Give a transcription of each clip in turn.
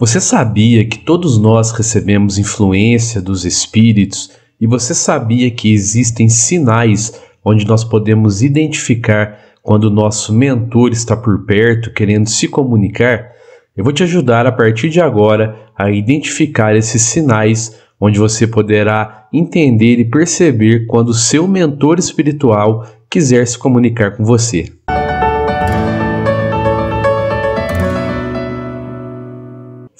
Você sabia que todos nós recebemos influência dos espíritos e você sabia que existem sinais onde nós podemos identificar quando o nosso mentor está por perto querendo se comunicar? Eu vou te ajudar a partir de agora a identificar esses sinais onde você poderá entender e perceber quando o seu mentor espiritual quiser se comunicar com você.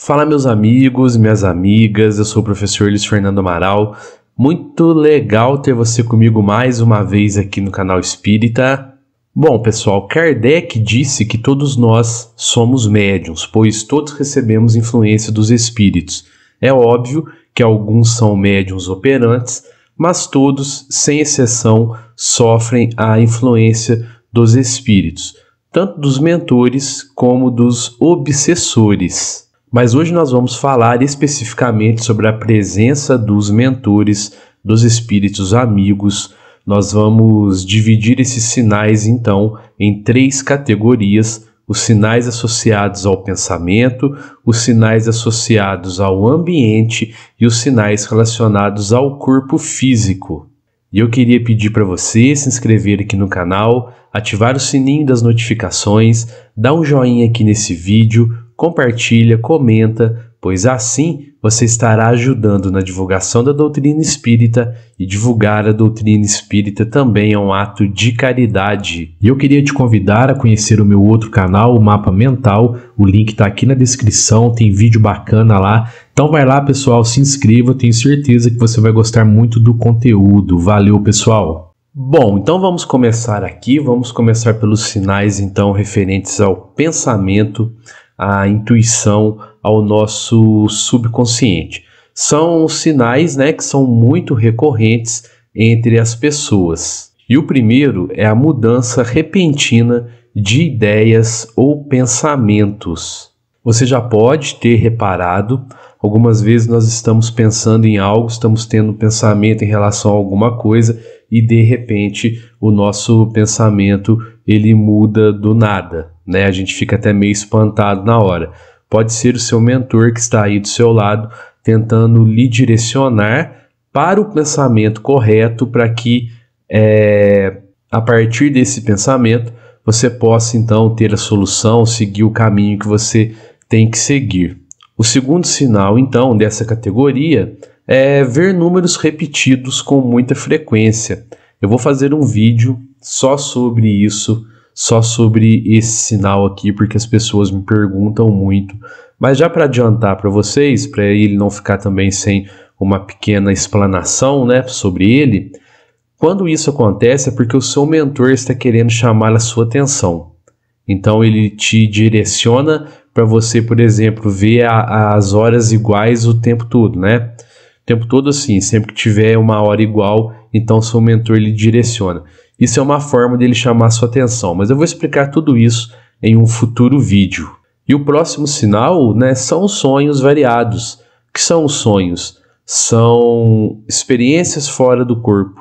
Fala meus amigos, minhas amigas, eu sou o professor Luiz Fernando Amaral. Muito legal ter você comigo mais uma vez aqui no canal Espírita. Bom, pessoal, Kardec disse que todos nós somos médiums, pois todos recebemos influência dos espíritos. É óbvio que alguns são médiums operantes, mas todos, sem exceção, sofrem a influência dos espíritos, tanto dos mentores como dos obsessores. Mas hoje nós vamos falar especificamente sobre a presença dos mentores, dos espíritos amigos. Nós vamos dividir esses sinais então em três categorias: os sinais associados ao pensamento, os sinais associados ao ambiente e os sinais relacionados ao corpo físico. E eu queria pedir para você se inscrever aqui no canal, ativar o sininho das notificações, dar um joinha aqui nesse vídeo, compartilha, comenta, pois assim você estará ajudando na divulgação da doutrina espírita e divulgar a doutrina espírita também é um ato de caridade. E eu queria te convidar a conhecer o meu outro canal, o Mapa Mental. O link está aqui na descrição, tem vídeo bacana lá. Então vai lá, pessoal, se inscreva, tenho certeza que você vai gostar muito do conteúdo. Valeu, pessoal. Bom, então vamos começar aqui, vamos começar pelos sinais então referentes ao pensamento a intuição, ao nosso subconsciente. São sinais né, que são muito recorrentes entre as pessoas. E o primeiro é a mudança repentina de ideias ou pensamentos. Você já pode ter reparado, algumas vezes nós estamos pensando em algo, estamos tendo um pensamento em relação a alguma coisa e de repente o nosso pensamento ele muda do nada, né? A gente fica até meio espantado na hora. Pode ser o seu mentor que está aí do seu lado tentando lhe direcionar para o pensamento correto para que é, a partir desse pensamento você possa então ter a solução, seguir o caminho que você tem que seguir. O segundo sinal então dessa categoria é ver números repetidos com muita frequência. Eu vou fazer um vídeo só sobre isso, só sobre esse sinal aqui, porque as pessoas me perguntam muito. Mas já para adiantar para vocês, para ele não ficar também sem uma pequena explanação né, sobre ele, quando isso acontece é porque o seu mentor está querendo chamar a sua atenção. Então ele te direciona para você, por exemplo, ver a, as horas iguais o tempo todo, né? tempo todo assim, sempre que tiver uma hora igual, então seu mentor lhe direciona. Isso é uma forma dele chamar sua atenção, mas eu vou explicar tudo isso em um futuro vídeo. E o próximo sinal, né, são sonhos variados. O que são os sonhos? São experiências fora do corpo,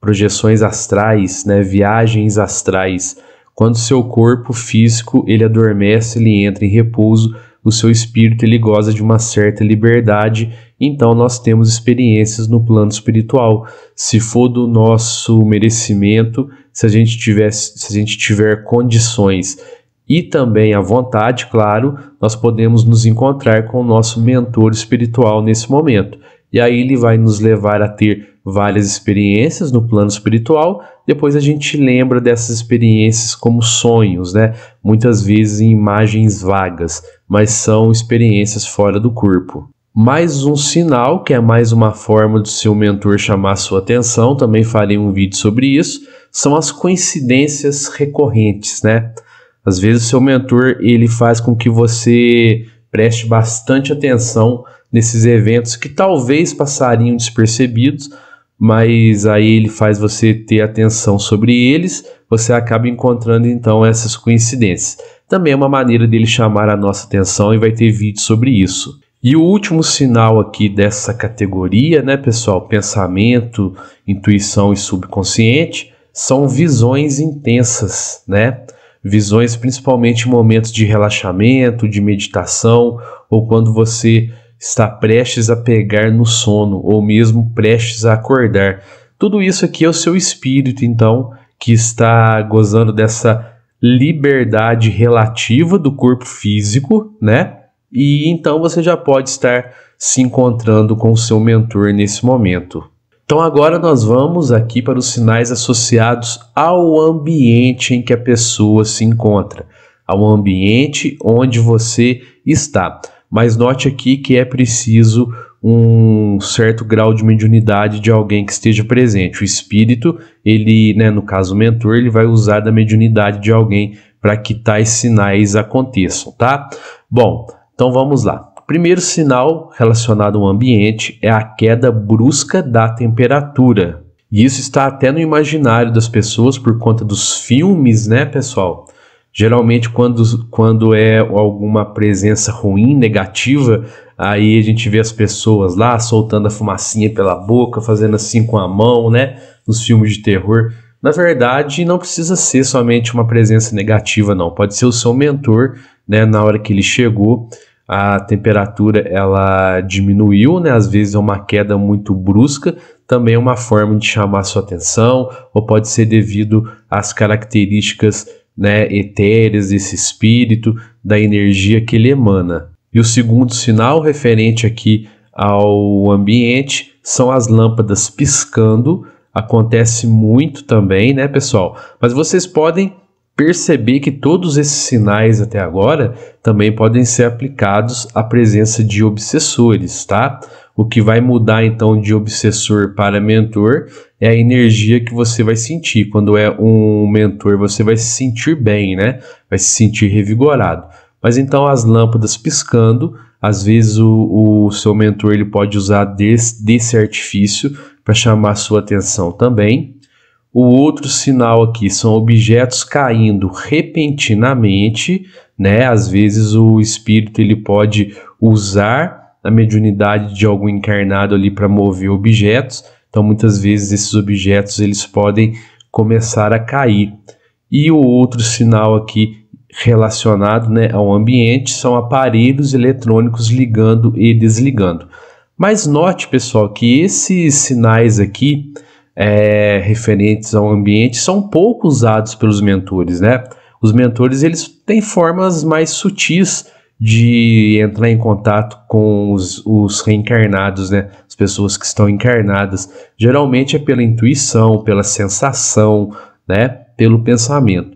projeções astrais, né, viagens astrais. Quando seu corpo físico ele adormece, ele entra em repouso, o seu espírito ele goza de uma certa liberdade, então nós temos experiências no plano espiritual. Se for do nosso merecimento, se a gente tiver, se a gente tiver condições e também a vontade, claro, nós podemos nos encontrar com o nosso mentor espiritual nesse momento. E aí ele vai nos levar a ter várias experiências no plano espiritual. Depois a gente lembra dessas experiências como sonhos, né? Muitas vezes em imagens vagas, mas são experiências fora do corpo. Mais um sinal, que é mais uma forma do seu mentor chamar sua atenção, também farei um vídeo sobre isso, são as coincidências recorrentes, né? Às vezes o seu mentor ele faz com que você preste bastante atenção nesses eventos que talvez passariam despercebidos, mas aí ele faz você ter atenção sobre eles, você acaba encontrando então essas coincidências. Também é uma maneira dele chamar a nossa atenção e vai ter vídeo sobre isso. E o último sinal aqui dessa categoria, né, pessoal, pensamento, intuição e subconsciente, são visões intensas, né? visões principalmente em momentos de relaxamento, de meditação ou quando você está prestes a pegar no sono ou mesmo prestes a acordar. Tudo isso aqui é o seu espírito, então, que está gozando dessa liberdade relativa do corpo físico, né? E então você já pode estar se encontrando com o seu mentor nesse momento. Então agora nós vamos aqui para os sinais associados ao ambiente em que a pessoa se encontra, ao ambiente onde você está. Mas note aqui que é preciso um certo grau de mediunidade de alguém que esteja presente. O espírito, ele, né, no caso o mentor, ele vai usar da mediunidade de alguém para que tais sinais aconteçam, tá? Bom, então vamos lá. Primeiro sinal relacionado ao ambiente é a queda brusca da temperatura. E isso está até no imaginário das pessoas por conta dos filmes, né, pessoal? Geralmente, quando, quando é alguma presença ruim, negativa, aí a gente vê as pessoas lá soltando a fumacinha pela boca, fazendo assim com a mão, né? Nos filmes de terror. Na verdade, não precisa ser somente uma presença negativa, não. Pode ser o seu mentor, né? Na hora que ele chegou, a temperatura ela diminuiu, né? Às vezes é uma queda muito brusca, também é uma forma de chamar sua atenção, ou pode ser devido às características né, etéreas desse espírito, da energia que ele emana. E o segundo sinal referente aqui ao ambiente são as lâmpadas piscando. Acontece muito também, né, pessoal? Mas vocês podem perceber que todos esses sinais até agora também podem ser aplicados à presença de obsessores, tá? O que vai mudar então de obsessor para mentor é a energia que você vai sentir. Quando é um mentor, você vai se sentir bem, né? Vai se sentir revigorado. Mas então as lâmpadas piscando, às vezes o, o seu mentor ele pode usar desse, desse artifício para chamar sua atenção também. O outro sinal aqui são objetos caindo repentinamente, né? Às vezes o espírito ele pode usar a mediunidade de algum encarnado ali para mover objetos. Então muitas vezes esses objetos eles podem começar a cair. E o outro sinal aqui relacionado né, ao ambiente são aparelhos eletrônicos ligando e desligando. Mas note, pessoal, que esses sinais aqui é, referentes ao ambiente são pouco usados pelos mentores, né? Os mentores eles têm formas mais sutis de entrar em contato com os, os, reencarnados, né? As pessoas que estão encarnadas. Geralmente é pela intuição, pela sensação, né? Pelo pensamento.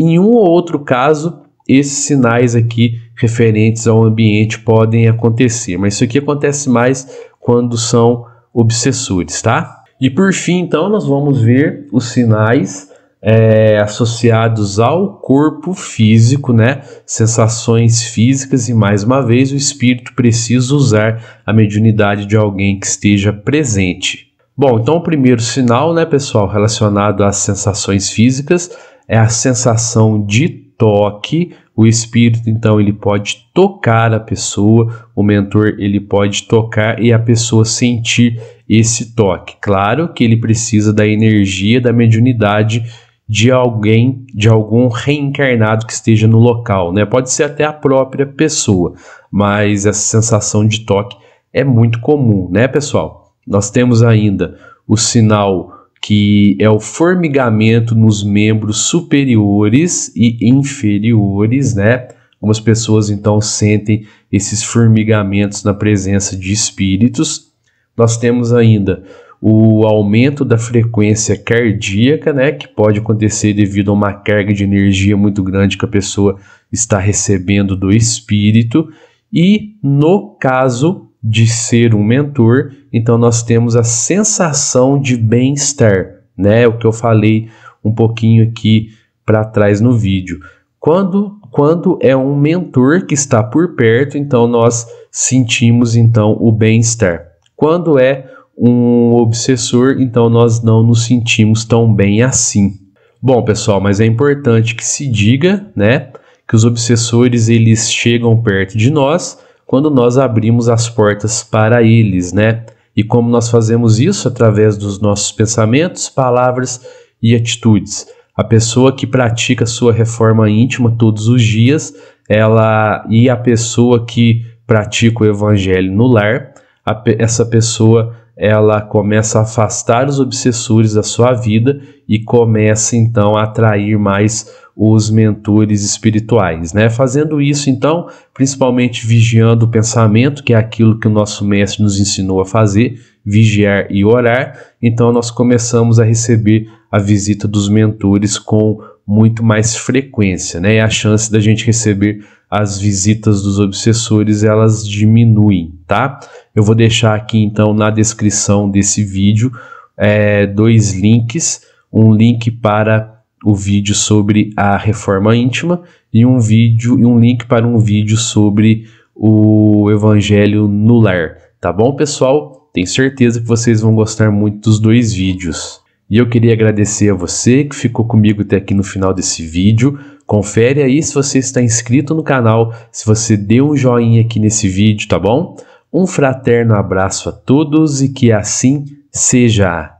Em um ou outro caso, esses sinais aqui referentes ao ambiente podem acontecer, mas isso aqui acontece mais quando são obsessores, tá? E por fim, então, nós vamos ver os sinais é, associados ao corpo físico, né? Sensações físicas e mais uma vez o espírito precisa usar a mediunidade de alguém que esteja presente. Bom, então o primeiro sinal, né, pessoal, relacionado às sensações físicas é a sensação de toque. O espírito, então, ele pode tocar a pessoa, o mentor, ele pode tocar e a pessoa sentir esse toque. Claro que ele precisa da energia, da mediunidade de alguém, de algum reencarnado que esteja no local, né? Pode ser até a própria pessoa, mas essa sensação de toque é muito comum, né, pessoal? Nós temos ainda o sinal que é o formigamento nos membros superiores e inferiores, né? Algumas pessoas então sentem esses formigamentos na presença de espíritos. Nós temos ainda o aumento da frequência cardíaca, né, que pode acontecer devido a uma carga de energia muito grande que a pessoa está recebendo do espírito. E no caso de ser um mentor, então nós temos a sensação de bem-estar, né? O que eu falei um pouquinho aqui para trás no vídeo. Quando quando é um mentor que está por perto, então nós sentimos então o bem-estar. Quando é um obsessor, então nós não nos sentimos tão bem assim. Bom, pessoal, mas é importante que se diga, né, que os obsessores eles chegam perto de nós quando nós abrimos as portas para eles, né? E como nós fazemos isso através dos nossos pensamentos, palavras e atitudes. A pessoa que pratica sua reforma íntima todos os dias, ela e a pessoa que pratica o evangelho no lar, a, essa pessoa ela começa a afastar os obsessores da sua vida e começa então a atrair mais os mentores espirituais, né? Fazendo isso então, principalmente vigiando o pensamento, que é aquilo que o nosso mestre nos ensinou a fazer, vigiar e orar, então nós começamos a receber a visita dos mentores com muito mais frequência, né? E a chance da gente receber as visitas dos obsessores elas diminuem, tá? Eu vou deixar aqui então na descrição desse vídeo é, dois links, um link para o vídeo sobre a reforma íntima e um vídeo e um link para um vídeo sobre o evangelho no lar, tá bom, pessoal? Tenho certeza que vocês vão gostar muito dos dois vídeos. E eu queria agradecer a você que ficou comigo até aqui no final desse vídeo. Confere aí se você está inscrito no canal, se você deu um joinha aqui nesse vídeo, tá bom? Um fraterno abraço a todos e que assim seja.